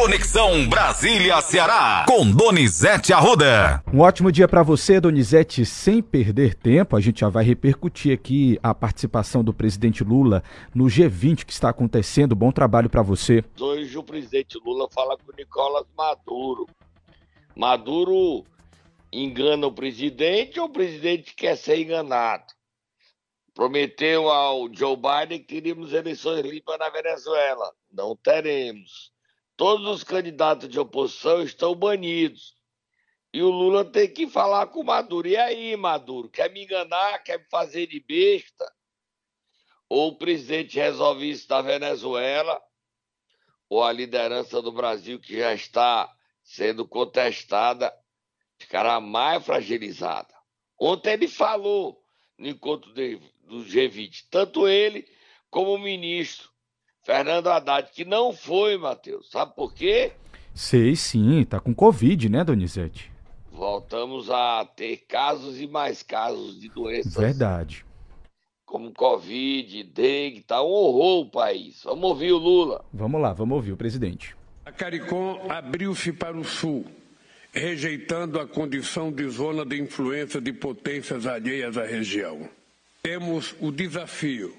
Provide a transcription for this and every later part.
Conexão Brasília-Ceará, com Donizete Arruda. Um ótimo dia para você, Donizete. Sem perder tempo, a gente já vai repercutir aqui a participação do presidente Lula no G20 que está acontecendo. Bom trabalho para você. Hoje o presidente Lula fala com o Nicolas Maduro. Maduro engana o presidente ou o presidente quer ser enganado? Prometeu ao Joe Biden que teríamos eleições limpas na Venezuela. Não teremos. Todos os candidatos de oposição estão banidos. E o Lula tem que falar com o Maduro. E aí, Maduro, quer me enganar? Quer me fazer de besta? Ou o presidente resolve isso na Venezuela, ou a liderança do Brasil, que já está sendo contestada, ficará mais fragilizada. Ontem ele falou no encontro do G20, tanto ele como o ministro Fernando Haddad, que não foi, Matheus. Sabe por quê? Sei sim, tá com Covid, né, Donizete? Voltamos a ter casos e mais casos de doenças. Verdade. Como Covid, dengue, tá um horror o país. Vamos ouvir o Lula. Vamos lá, vamos ouvir o presidente. A CARICOM abriu-se para o sul, rejeitando a condição de zona de influência de potências alheias à região. Temos o desafio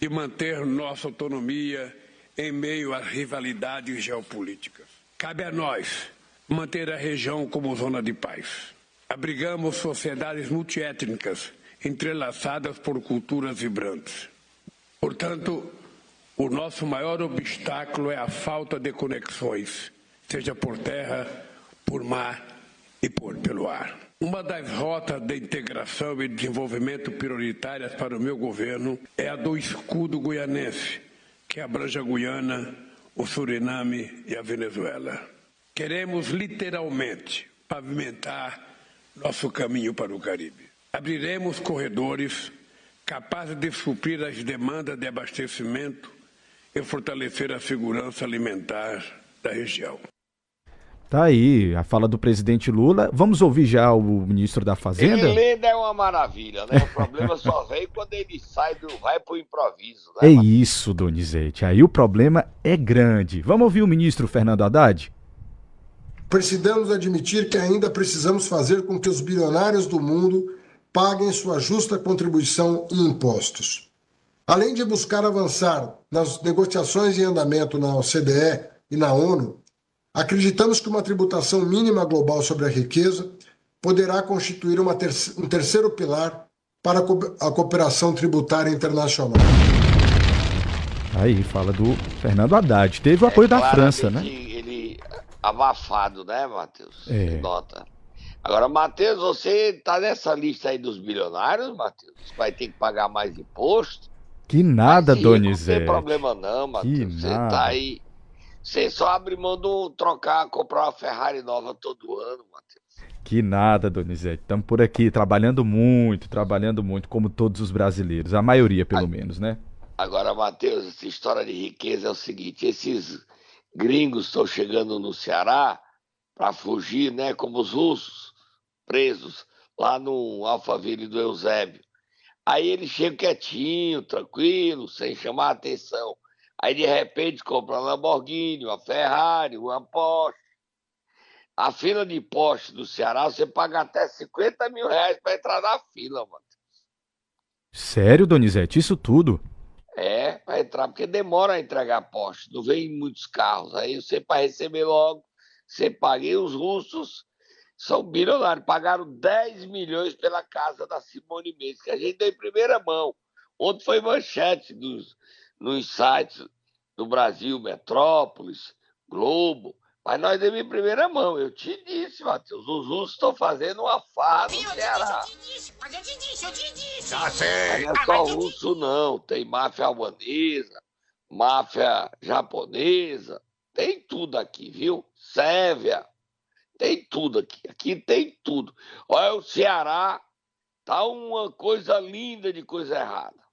de manter nossa autonomia em meio às rivalidades geopolíticas. Cabe a nós manter a região como zona de paz. Abrigamos sociedades multiétnicas entrelaçadas por culturas vibrantes. Portanto, o nosso maior obstáculo é a falta de conexões, seja por terra, por mar e por pelo ar. Uma das rotas de integração e desenvolvimento prioritárias para o meu governo é a do escudo goianense, que abrange a Guiana, o Suriname e a Venezuela. Queremos literalmente pavimentar nosso caminho para o Caribe. Abriremos corredores capazes de suprir as demandas de abastecimento e fortalecer a segurança alimentar da região. Tá aí a fala do presidente Lula. Vamos ouvir já o ministro da Fazenda? Ele é uma maravilha, né? O problema só vem quando ele sai do. vai pro improviso. Né, é isso, Donizete. Aí o problema é grande. Vamos ouvir o ministro Fernando Haddad? Precisamos admitir que ainda precisamos fazer com que os bilionários do mundo paguem sua justa contribuição e impostos. Além de buscar avançar nas negociações em andamento na OCDE e na ONU, Acreditamos que uma tributação mínima global sobre a riqueza poderá constituir ter um terceiro pilar para a cooperação tributária internacional. Aí, fala do Fernando Haddad. Teve o apoio é, da França, né? Ele abafado, né, Matheus? É. Nota. Agora, Matheus, você tá nessa lista aí dos bilionários, Matheus? Vai ter que pagar mais imposto? Que nada, Donizete. Não tem problema não, Matheus. Você nada. tá aí você só abre mão do trocar, comprar uma Ferrari nova todo ano, Matheus. Que nada, Donizete. Estamos por aqui trabalhando muito, trabalhando muito, como todos os brasileiros. A maioria, pelo a... menos, né? Agora, Matheus, essa história de riqueza é o seguinte: esses gringos estão chegando no Ceará para fugir, né? Como os russos presos lá no Alphaville do Eusébio. Aí eles chegam quietinho, tranquilo, sem chamar atenção. Aí de repente compra uma Lamborghini, uma Ferrari, uma Porsche. A fila de Porsche do Ceará, você paga até 50 mil reais para entrar na fila, mano. Sério, Donizete? Isso tudo? É, para entrar, porque demora a entregar Porsche, não vem muitos carros. Aí você, para receber logo, você paga. E os russos são bilionários, pagaram 10 milhões pela casa da Simone Mendes, que a gente deu em primeira mão. Ontem foi manchete dos, nos sites do Brasil, Metrópolis, Globo. Mas nós demos em primeira mão. Eu te disse, Matheus. Os russos estão fazendo uma farra no Ceará. Eu te disse, mas eu te disse, eu te disse. Já sei. Não é só russo, não. Tem máfia albanesa, máfia japonesa. Tem tudo aqui, viu? Sérvia. Tem tudo aqui. Aqui tem tudo. Olha, o Ceará tá uma coisa linda de coisa errada.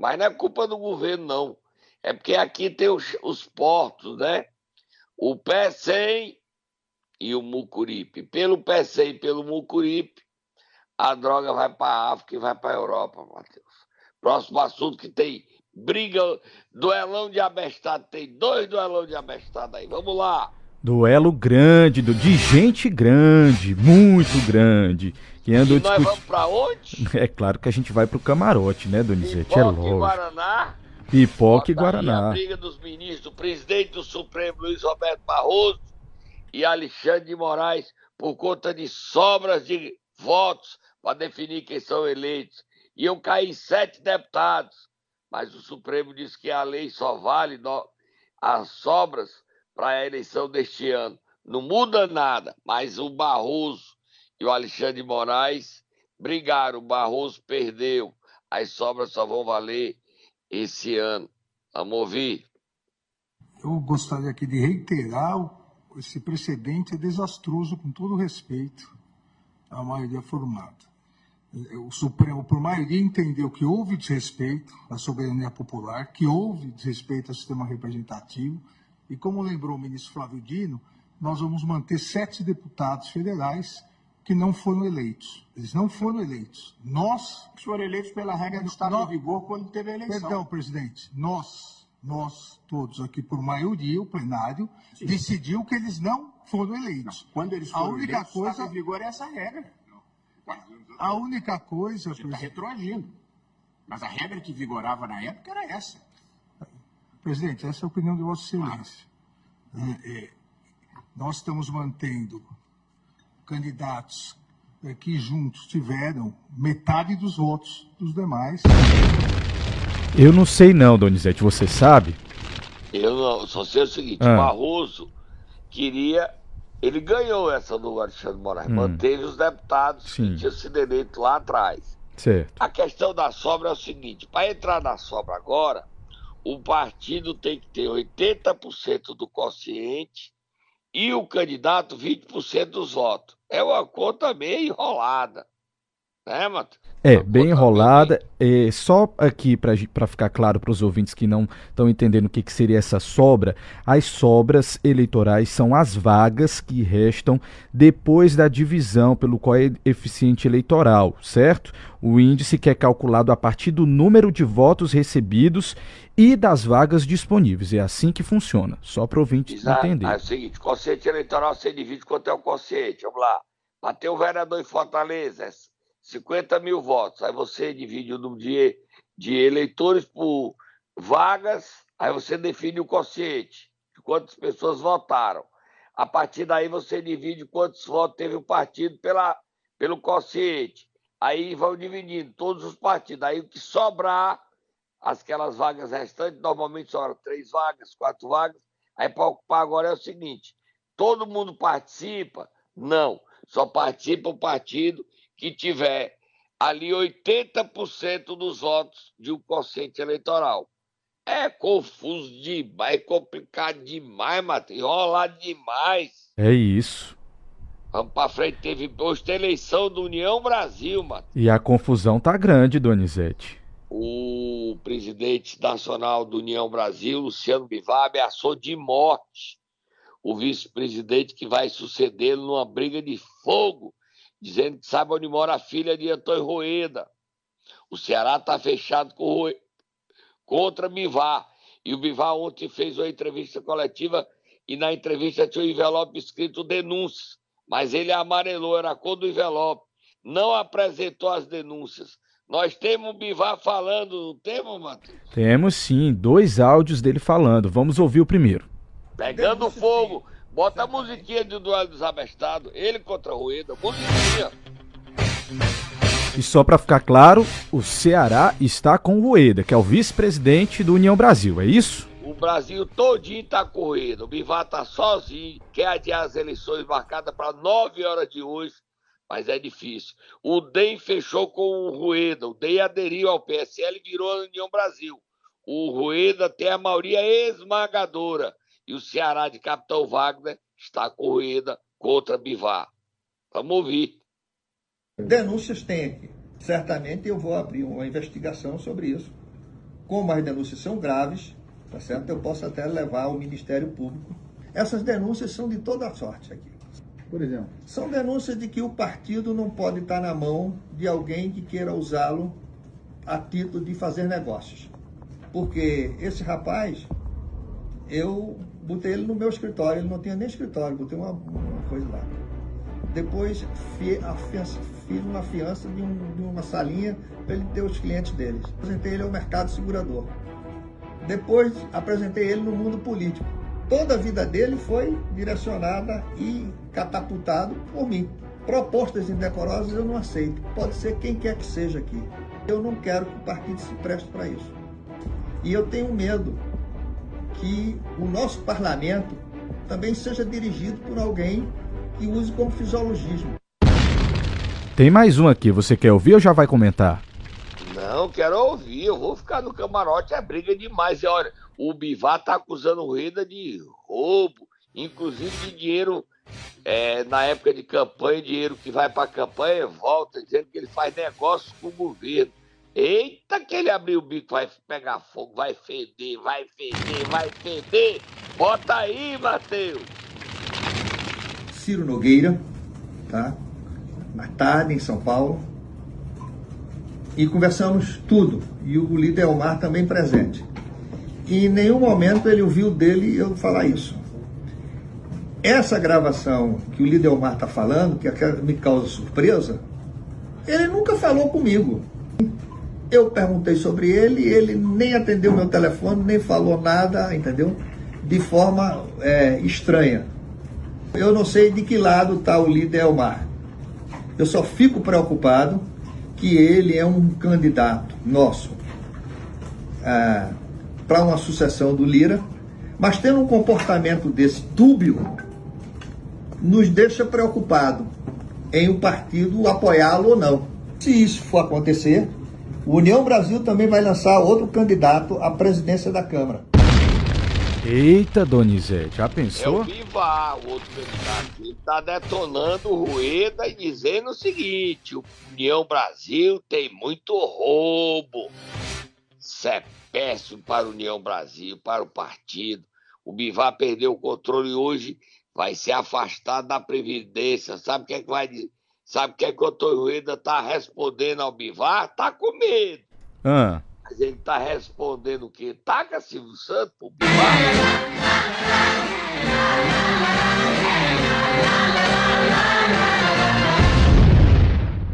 Mas não é culpa do governo, não. É porque aqui tem os, os portos, né? O 100 e o Mucuripe. Pelo 100 e pelo Mucuripe, a droga vai para a África e vai para a Europa, Matheus. Próximo assunto que tem briga, duelão de abestado. Tem dois duelão de abestado aí. Vamos lá. Duelo grande, de gente grande, muito grande. Que e nós discut... vamos pra onde? É claro que a gente vai pro camarote, né, Donizete? É lógico. Guaraná. Pipoca e Guaraná. A briga dos ministros, o presidente do Supremo, Luiz Roberto Barroso, e Alexandre de Moraes, por conta de sobras de votos para definir quem são eleitos. Iam cair sete deputados, mas o Supremo disse que a lei só vale no... as sobras para a eleição deste ano. Não muda nada, mas o Barroso e o Alexandre de Moraes brigaram. O Barroso perdeu. As sobras só vão valer esse ano. Vamos ouvir. Eu gostaria aqui de reiterar esse precedente é desastroso, com todo respeito à maioria formada. O Supremo, por maioria, entendeu que houve desrespeito à soberania popular, que houve desrespeito ao sistema representativo, e como lembrou o ministro Flávio Dino, nós vamos manter sete deputados federais que não foram eleitos. Eles não foram eleitos. Nós. Foram eleitos pela regra do Estado nós, em vigor quando teve a eleição. Perdão, presidente. Nós, nós todos aqui, por maioria, o plenário, Sim. decidiu que eles não foram eleitos. Não. Quando eles foram a única eleitos, coisa... em vigor é essa regra. A única coisa... Você está retroagindo. Mas a regra que vigorava na época era essa. Presidente, essa é a opinião de Vossa Excelência. É, é, nós estamos mantendo candidatos é, que juntos tiveram metade dos votos dos demais. Eu não sei não, Donizete, você sabe? Eu não, só sei o seguinte, ah. Barroso queria. Ele ganhou essa do Alexandre Moraes, hum. manteve os deputados Sim. que tinham sido eleitos lá atrás. Certo. A questão da sobra é o seguinte: para entrar na sobra agora, o partido tem que ter 80% do quociente e o candidato 20% dos votos. É uma conta meio enrolada. Né, Mato? É, bem enrolada. É, só aqui para ficar claro para os ouvintes que não estão entendendo o que, que seria essa sobra, as sobras eleitorais são as vagas que restam depois da divisão pelo coeficiente eleitoral, certo? O índice que é calculado a partir do número de votos recebidos e das vagas disponíveis. É assim que funciona, só para o ouvinte Exato. entender. É o seguinte, o quociente eleitoral você divide quanto é o quociente. Vamos lá. Bateu o vereador em Fortaleza, 50 mil votos. Aí você divide o número de, de eleitores por vagas, aí você define o quociente, de quantas pessoas votaram. A partir daí você divide quantos votos teve o partido pela, pelo quociente. Aí vão dividindo todos os partidos. Aí o que sobrar, aquelas vagas restantes, normalmente sobram três vagas, quatro vagas. Aí para ocupar agora é o seguinte: todo mundo participa? Não. Só participa o partido que tiver ali 80% dos votos de um quociente eleitoral. É confuso demais, é complicado demais, Matheus, enrolado demais. É isso. Vamos para frente, teve hoje tem eleição do União Brasil, Matheus. E a confusão tá grande, Donizete. O presidente nacional do União Brasil, Luciano Bivar, ameaçou de morte o vice-presidente que vai sucedê-lo numa briga de fogo dizendo que sabe onde mora a filha de Antônio Rueda. O Ceará está fechado com o contra Bivar. E o Bivar ontem fez uma entrevista coletiva e na entrevista tinha o um envelope escrito denúncias, mas ele amarelou, era a cor do envelope. Não apresentou as denúncias. Nós temos o Bivar falando, não temos, Matheus? Temos sim, dois áudios dele falando. Vamos ouvir o primeiro. Pegando fogo. Bota a musiquinha do duelo dos abestados, ele contra o Rueda, musiquinha. E só para ficar claro, o Ceará está com o Rueda, que é o vice-presidente do União Brasil, é isso? O Brasil todinho tá com o Rueda. O Bivar tá sozinho, quer adiar as eleições marcadas para 9 horas de hoje, mas é difícil. O DEM fechou com o Rueda, o DEM aderiu ao PSL e virou a União Brasil. O Rueda tem a maioria esmagadora e o Ceará de Capitão Wagner está corrida contra Bivar. Vamos ouvir. Denúncias tem aqui. Certamente eu vou abrir uma investigação sobre isso. Como as denúncias são graves, tá certo? Eu posso até levar ao Ministério Público. Essas denúncias são de toda sorte aqui. Por exemplo? São denúncias de que o partido não pode estar na mão de alguém que queira usá-lo a título de fazer negócios. Porque esse rapaz, eu botei ele no meu escritório, ele não tinha nem escritório, botei uma, uma coisa lá. Depois fiz uma fiança de, um, de uma salinha para ele ter os clientes deles. Apresentei ele ao mercado segurador. Depois apresentei ele no mundo político. Toda a vida dele foi direcionada e catapultado por mim. Propostas indecorosas eu não aceito. Pode ser quem quer que seja aqui. Eu não quero que o partido se preste para isso. E eu tenho medo que o nosso parlamento também seja dirigido por alguém que use como fisiologismo. Tem mais um aqui, você quer ouvir ou já vai comentar? Não, quero ouvir, eu vou ficar no camarote, é briga demais. E olha, o Bivar tá acusando o Reda de roubo, inclusive de dinheiro é, na época de campanha, dinheiro que vai para campanha volta, dizendo que ele faz negócio com o governo. Eita, que ele abriu o bico, vai pegar fogo, vai feder, vai feder, vai feder. Bota aí, Matheus. Ciro Nogueira, tá? Na tarde, em São Paulo. E conversamos tudo. E o líder Elmar também presente. E em nenhum momento ele ouviu dele eu falar isso. Essa gravação que o líder Elmar está falando, que me causa surpresa, ele nunca falou comigo. Eu perguntei sobre ele, ele nem atendeu meu telefone, nem falou nada, entendeu? De forma é, estranha. Eu não sei de que lado está o líder Elmar. Eu só fico preocupado que ele é um candidato nosso é, para uma sucessão do Lira, mas tendo um comportamento desse dúbio, nos deixa preocupado em o partido apoiá-lo ou não. Se isso for acontecer, o União Brasil também vai lançar outro candidato à presidência da Câmara. Eita, Donizete, já pensou? É o Vivar, o outro candidato. Ele está detonando o Rueda e dizendo o seguinte: o União Brasil tem muito roubo. Isso é péssimo para a União Brasil, para o partido. O Bivar perdeu o controle hoje, vai ser afastado da Previdência. Sabe o que é que vai dizer? Sabe o que é que o Rueda tá respondendo ao Bivar? Tá com medo. Ah. Mas ele tá respondendo o quê? Taca Silvio Santos pro Bivar.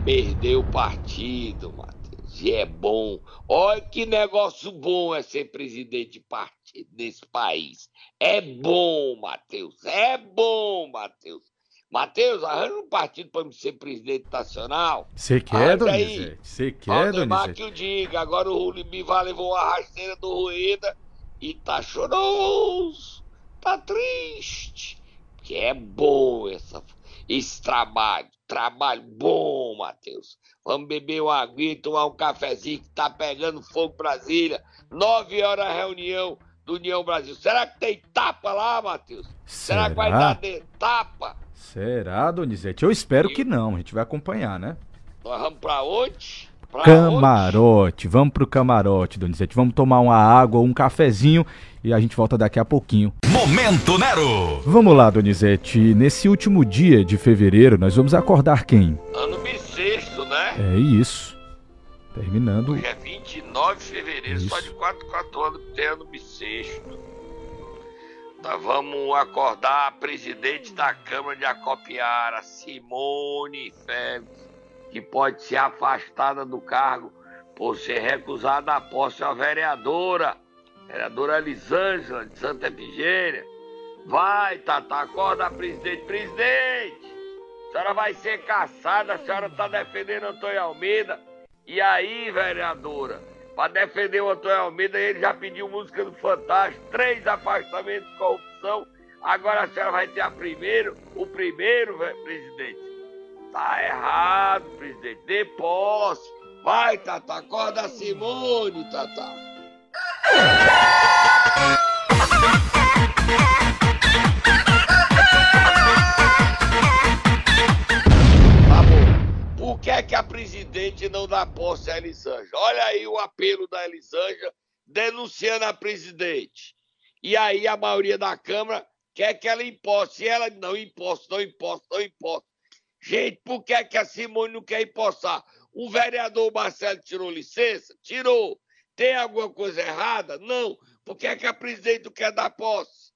Perdeu o partido, Matheus. E é bom. Olha que negócio bom é ser presidente de partido nesse país. É bom, Matheus. É bom, Matheus. Matheus, arranja um partido para me ser presidente nacional. Você quer, Donizete? Você quer, Donizete? que o diga. Agora o Bivar levou a rasteira do Rueda e tá choroso, tá triste. Que é bom essa, esse trabalho. Trabalho bom, Matheus. Vamos beber uma aguinha, tomar um cafezinho que tá pegando fogo Brasília. Nove horas a reunião do União Brasil. Será que tem tapa lá, Matheus? Será? Será que vai dar de tapa? Será, Donizete? Eu espero que não. A gente vai acompanhar, né? Nós vamos pra onde? Pra camarote. Onde? Vamos pro camarote, Donizete. Vamos tomar uma água, um cafezinho e a gente volta daqui a pouquinho. Momento Nero! Vamos lá, Donizete. Nesse último dia de fevereiro, nós vamos acordar quem? Ano bissexto, né? É isso. Terminando. Hoje é 29 de fevereiro, isso. só de 4 4 anos que tem ano bissexto. Vamos acordar a presidente da Câmara de Acopiara, Simone Félix, que pode ser afastada do cargo por ser recusada a posse a vereadora, vereadora Elisângela de Santa Efigênia. Vai, Tata, acorda presidente. Presidente, a senhora vai ser caçada, a senhora está defendendo Antônio Almeida. E aí, vereadora, para defender o Antônio Almeida, ele já pediu música do Fantástico, três afastamentos de corrupção. Agora a senhora vai ter a primeiro, o primeiro, presidente. Tá errado, presidente. Dê posse. Vai, Tata, acorda a Simone, Tata. Presidente não dá posse a Elisângela? Olha aí o apelo da Elisângela denunciando a presidente. E aí a maioria da Câmara quer que ela imposse. E ela não imposto, não imposto, não imposto. Gente, por que, é que a Simone não quer impostar? O vereador Marcelo tirou licença? Tirou. Tem alguma coisa errada? Não. Por que, é que a presidente não quer dar posse?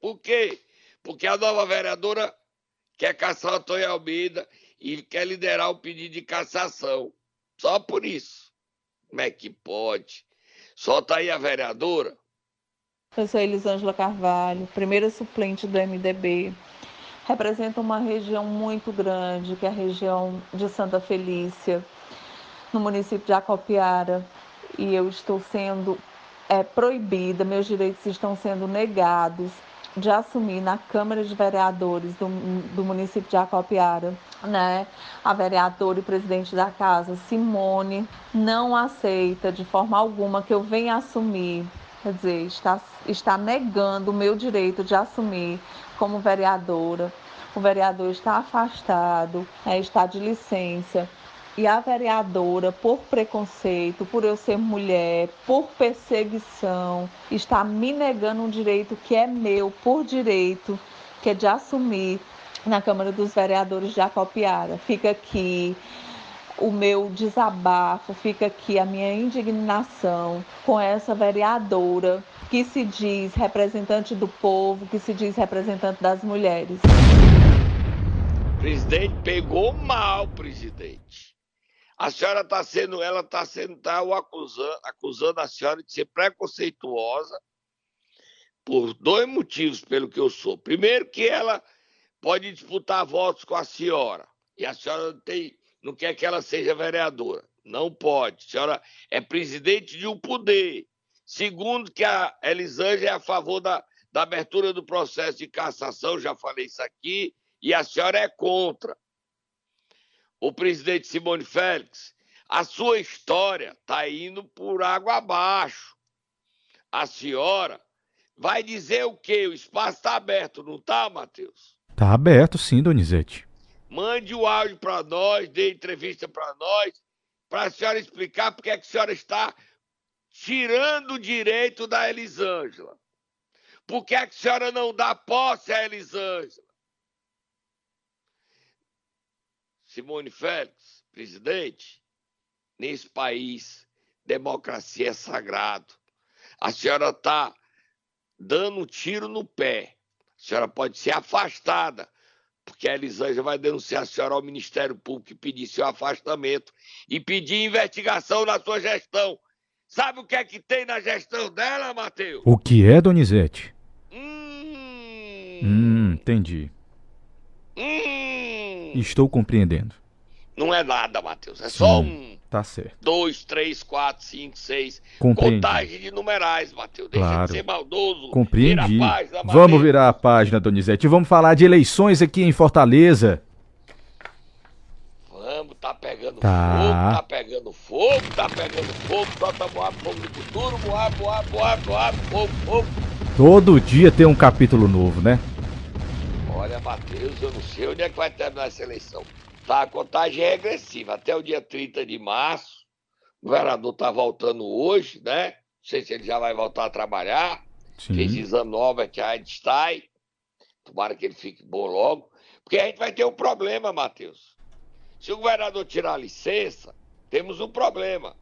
Por quê? Porque a nova vereadora quer caçar o Antônio Almeida e quer liderar o pedido de cassação. Só por isso. Como é que pode? Solta aí a vereadora. Eu sou Elisângela Carvalho, primeira suplente do MDB. Representa uma região muito grande, que é a região de Santa Felícia, no município de Acopiara. E eu estou sendo é, proibida, meus direitos estão sendo negados de assumir na Câmara de Vereadores do, do município de Acopiara, né? A vereadora e presidente da casa, Simone, não aceita de forma alguma que eu venha assumir quer dizer, está, está negando o meu direito de assumir como vereadora. O vereador está afastado, é, está de licença. E a vereadora, por preconceito, por eu ser mulher, por perseguição, está me negando um direito que é meu por direito, que é de assumir na Câmara dos Vereadores de Acopiara. Fica aqui o meu desabafo, fica aqui a minha indignação com essa vereadora que se diz representante do povo, que se diz representante das mulheres. Presidente pegou mal, presidente. A senhora está sendo, ela está sendo, tá o acusando, acusando a senhora de ser preconceituosa por dois motivos, pelo que eu sou. Primeiro, que ela pode disputar votos com a senhora. E a senhora tem não quer que ela seja vereadora. Não pode. A senhora é presidente de um poder. Segundo, que a Elisângela é a favor da, da abertura do processo de cassação, já falei isso aqui, e a senhora é contra. O presidente Simone Félix, a sua história está indo por água abaixo. A senhora vai dizer o quê? O espaço está aberto, não está, Matheus? Está aberto, sim, Donizete. Mande o áudio para nós, dê entrevista para nós, para a senhora explicar porque é que a senhora está tirando o direito da Elisângela. Por que, é que a senhora não dá posse à Elisângela? Simone Félix, presidente, nesse país, democracia é sagrado. A senhora está dando um tiro no pé. A senhora pode ser afastada porque a Elisângela vai denunciar a senhora ao Ministério Público e pedir seu afastamento e pedir investigação na sua gestão. Sabe o que é que tem na gestão dela, Matheus? O que é, Donizete? Hum, hum entendi. Hum. Estou compreendendo. Não é nada, Matheus. É só um Tá certo. 2, 3, 4, 5, 6. Contagem de numerais, Matheus. Deixa claro. de ser maldoso. Compreendi. Vira página, vamos virar a página, Donizete. Vamos falar de eleições aqui em Fortaleza. Vamos, tá pegando tá. fogo, tá pegando fogo, tá pegando fogo. Solta Moab, fogo do futuro, Moab, Moab, Moab, Moab, fogo, fogo. Todo dia tem um capítulo novo, né? Olha, Matheus, eu não sei onde é que vai terminar essa eleição. Tá, a contagem é regressiva. Até o dia 30 de março, o governador está voltando hoje, né? Não sei se ele já vai voltar a trabalhar. Sim. Fez exame no Albert Einstein. Tomara que ele fique bom logo. Porque a gente vai ter um problema, Matheus. Se o governador tirar a licença, temos um problema.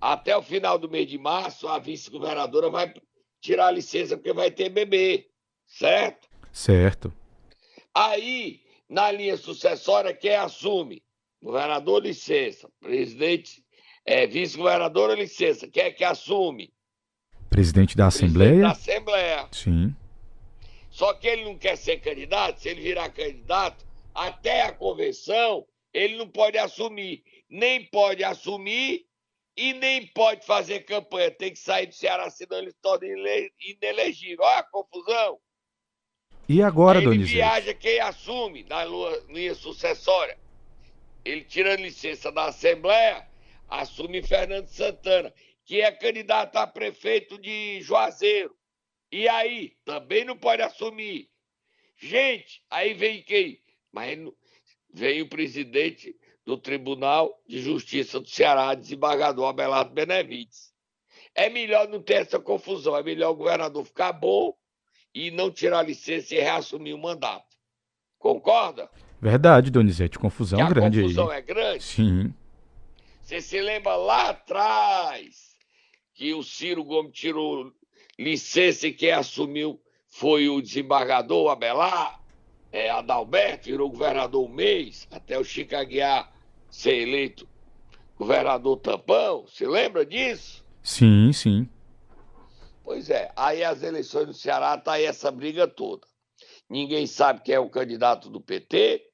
Até o final do mês de março, a vice-governadora vai tirar a licença porque vai ter bebê. Certo? Certo. Aí na linha sucessória, quem assume? Governador, licença. Presidente, é, vice-governador, licença. Quem é que assume? Presidente da Assembleia? da Assembleia. Sim. Só que ele não quer ser candidato. Se ele virar candidato, até a convenção, ele não pode assumir. Nem pode assumir e nem pode fazer campanha. Tem que sair do Ceará, senão ele se torna inelegível. Olha a confusão. E agora, Aí Donizete? Ele viaja quem assume na linha sucessória. Ele tira licença da Assembleia, assume Fernando Santana, que é candidato a prefeito de Juazeiro. E aí, também não pode assumir. Gente, aí vem quem? Mas vem o presidente do Tribunal de Justiça do Ceará, desembargador Abelardo Benevides. É melhor não ter essa confusão, é melhor o governador ficar bom e não tirar licença e reassumir o mandato. Concorda? Verdade, Donizete. Confusão que grande a confusão aí. é grande? Sim. Você se lembra lá atrás, que o Ciro Gomes tirou licença e quem assumiu foi o desembargador Abelar, é, Adalberto, virou governador um mês, até o Chico Aguiar ser eleito governador tampão. Se lembra disso? Sim, sim. Pois é, aí as eleições no Ceará tá aí essa briga toda. Ninguém sabe quem é o candidato do PT.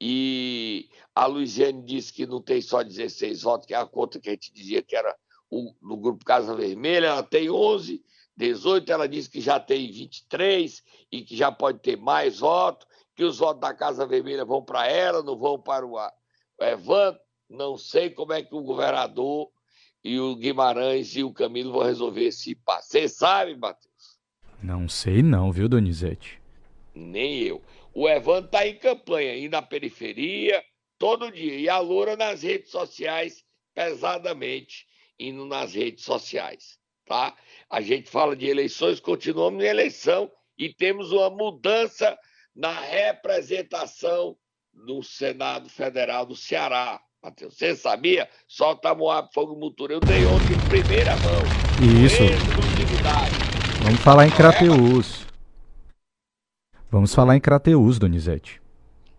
E a Luiziane disse que não tem só 16 votos, que é a conta que a gente dizia que era o, no grupo Casa Vermelha, ela tem 11, 18, ela disse que já tem 23 e que já pode ter mais votos, que os votos da Casa Vermelha vão para ela, não vão para o, o Evandro. Não sei como é que o governador e o Guimarães e o Camilo vão resolver esse passo. Você sabe, Matheus? Não sei não, viu, Donizete? Nem eu. O Evandro está em campanha, e na periferia, todo dia. E a Loura nas redes sociais, pesadamente, indo nas redes sociais. Tá? A gente fala de eleições, continuamos em eleição e temos uma mudança na representação do Senado Federal do Ceará. Matheus, você sabia? Solta Moab Fogo Mutura. Eu dei ontem em primeira mão. Isso. Vamos falar em Crateus. Vamos falar em Crateus, Donizete.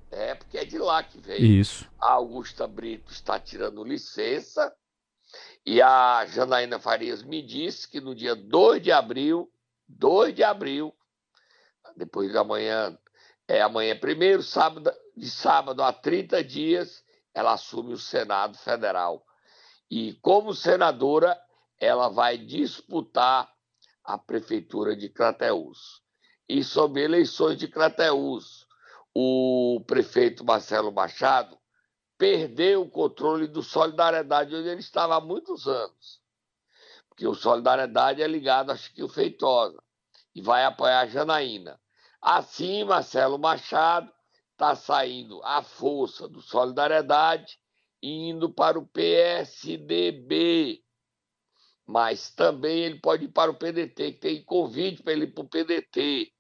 É, porque é de lá que veio. Isso. A Augusta Brito está tirando licença. E a Janaína Farias me disse que no dia 2 de abril, 2 de abril, depois da manhã, é amanhã primeiro, sábado, de sábado a 30 dias, ela assume o Senado Federal. E como senadora, ela vai disputar a prefeitura de Crateús. E sobre eleições de Crateús, o prefeito Marcelo Machado perdeu o controle do Solidariedade, onde ele estava há muitos anos. Porque o Solidariedade é ligado a Chiquinho Feitosa e vai apoiar a Janaína. Assim, Marcelo Machado está saindo à força do Solidariedade indo para o PSDB. Mas também ele pode ir para o PDT, que tem convite para ele ir para o PDT.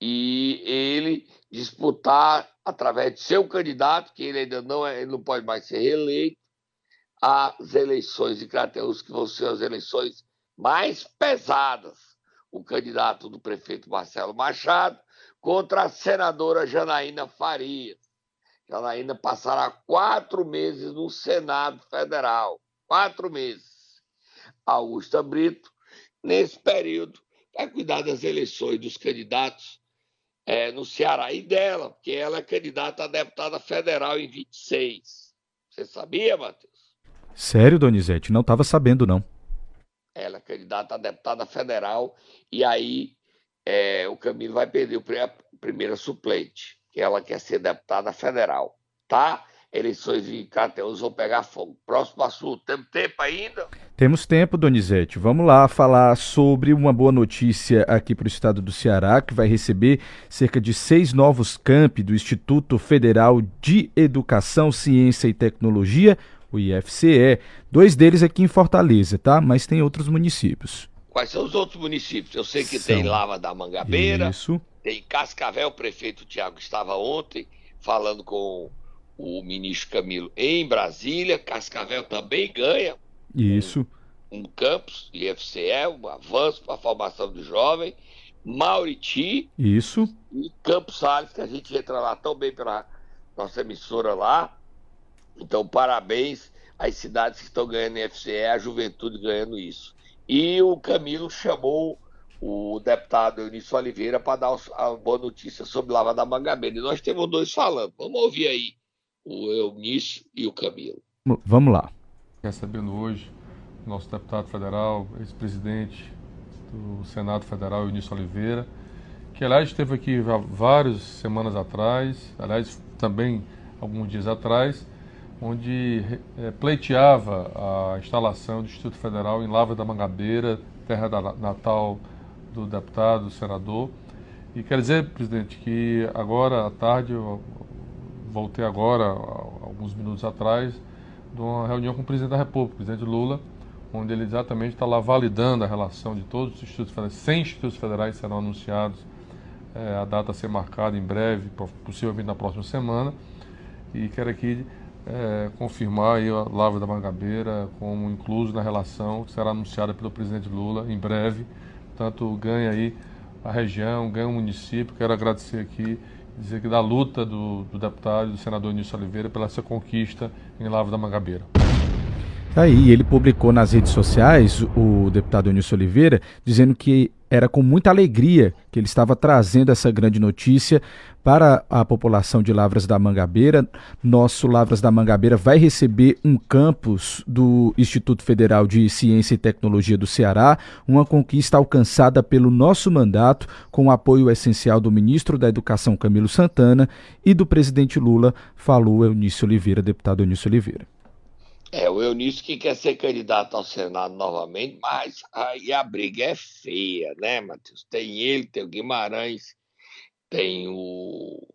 E ele disputar, através de seu candidato, que ele ainda não, é, ele não pode mais ser reeleito, as eleições de Crateus, que vão ser as eleições mais pesadas. O candidato do prefeito Marcelo Machado contra a senadora Janaína Farias. Janaína passará quatro meses no Senado Federal. Quatro meses. Augusta Brito, nesse período, vai cuidar das eleições dos candidatos é, no Ceará e dela, porque ela é candidata a deputada federal em 26. Você sabia, Matheus? Sério, Donizete? Não estava sabendo, não. Ela é candidata a deputada federal e aí é, o Camilo vai perder o primeiro suplente, que ela quer ser deputada federal, tá? Eleições de Crateus vão pegar fogo. Próximo assunto, temos tempo ainda? Temos tempo, Donizete. Vamos lá falar sobre uma boa notícia aqui para o estado do Ceará, que vai receber cerca de seis novos campi do Instituto Federal de Educação, Ciência e Tecnologia, o IFCE. Dois deles aqui em Fortaleza, tá? Mas tem outros municípios. Quais são os outros municípios? Eu sei que são... tem Lava da Mangabeira, Isso. tem Cascavel, o prefeito Tiago estava ontem falando com o ministro Camilo em Brasília. Cascavel também ganha. Isso. Um, um campus, IFCE, um avanço para a formação do jovem. Mauriti. Isso. E Campos Salles, que a gente entra lá tão bem pela nossa emissora lá. Então, parabéns às cidades que estão ganhando IFCE, a juventude ganhando isso. E o Camilo chamou o deputado Eunício Oliveira para dar a boa notícia sobre Lava da Mangabeira. E nós temos dois falando. Vamos ouvir aí o Eunício e o Camilo. Vamos lá. Recebendo hoje o nosso deputado federal, ex-presidente do Senado Federal, Eunício Oliveira, que aliás esteve aqui há várias semanas atrás, aliás também alguns dias atrás, onde é, pleiteava a instalação do Instituto Federal em Lavra da Mangabeira, terra da, natal do deputado, do senador. E quer dizer, presidente, que agora à tarde, eu voltei agora, alguns minutos atrás, de uma reunião com o presidente da República, o presidente Lula, onde ele exatamente está lá validando a relação de todos os institutos federais, 100 institutos federais serão anunciados, é, a data a ser marcada em breve, possivelmente na próxima semana, e quero aqui é, confirmar a Lavra da Mangabeira como incluso na relação que será anunciada pelo presidente Lula em breve. Portanto, ganha aí a região, ganha o município. Quero agradecer aqui dizer que da luta do, do deputado do senador Nilson Oliveira pela essa conquista em Lavra da Mangabeira. Tá aí, ele publicou nas redes sociais, o deputado Nilson Oliveira, dizendo que era com muita alegria que ele estava trazendo essa grande notícia para a população de Lavras da Mangabeira. Nosso Lavras da Mangabeira vai receber um campus do Instituto Federal de Ciência e Tecnologia do Ceará, uma conquista alcançada pelo nosso mandato, com o apoio essencial do ministro da Educação Camilo Santana e do presidente Lula, falou Eunício Oliveira, deputado Eunício Oliveira. É, o Eunício que quer ser candidato ao Senado novamente, mas aí a briga é feia, né, Matheus? Tem ele, tem o Guimarães, tem o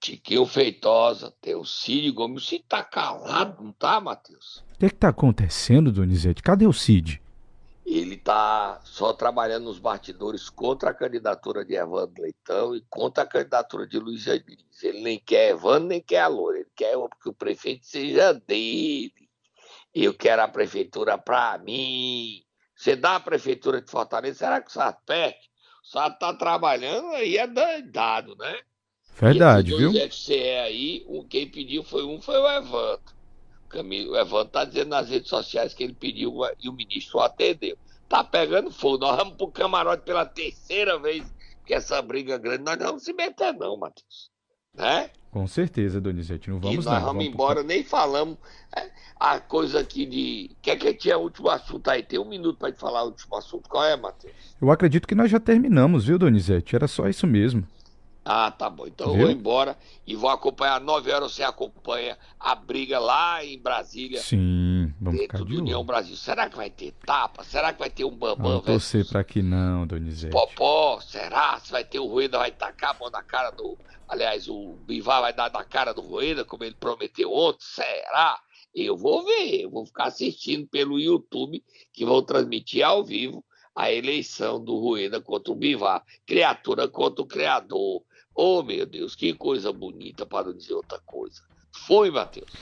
Tiquinho Feitosa, tem o Cid Gomes. O Cid tá calado, não tá, Matheus? O que, é que tá acontecendo, Donizete? Cadê o Cid? Ele tá só trabalhando nos bastidores contra a candidatura de Evandro Leitão e contra a candidatura de Luiz Diniz. Ele nem quer Evandro, nem quer a Loura. Ele quer que o prefeito seja dele. Eu quero a prefeitura para mim. Você dá a prefeitura de Fortaleza, será que o Sarto perde? O Sarto tá trabalhando aí é dado, né? Verdade, viu? O FCE aí, quem pediu foi um, foi o Evandro. Camilo, Evandro está dizendo nas redes sociais que ele pediu e o ministro atendeu. Tá pegando fogo. Nós vamos pro camarote pela terceira vez, que essa briga é grande, nós não vamos se meter, não, Matheus. Né? Com certeza, Donizete, não vamos e nós não. vamos, vamos embora, nem falamos. É, a coisa aqui de. Quer que tinha o último assunto aí? Tem um minuto para te falar o último assunto. Qual é, Matheus? Eu acredito que nós já terminamos, viu, Donizete? Era só isso mesmo. Ah, tá bom. Então Viu? eu vou embora e vou acompanhar. Nove horas você acompanha a briga lá em Brasília. Sim, vamos dentro ficar de do União Brasil. Será que vai ter tapa? Será que vai ter um bambam? Não torcer pra que não, Donizete. Popó, será? Se vai ter o Rueda, vai tacar a mão na cara do. Aliás, o Bivar vai dar na cara do Rueda, como ele prometeu ontem. Será? Eu vou ver, eu vou ficar assistindo pelo YouTube, que vão transmitir ao vivo a eleição do Rueda contra o Bivar. Criatura contra o Criador. Oh, meu Deus, que coisa bonita, para dizer outra coisa. Foi, Matheus.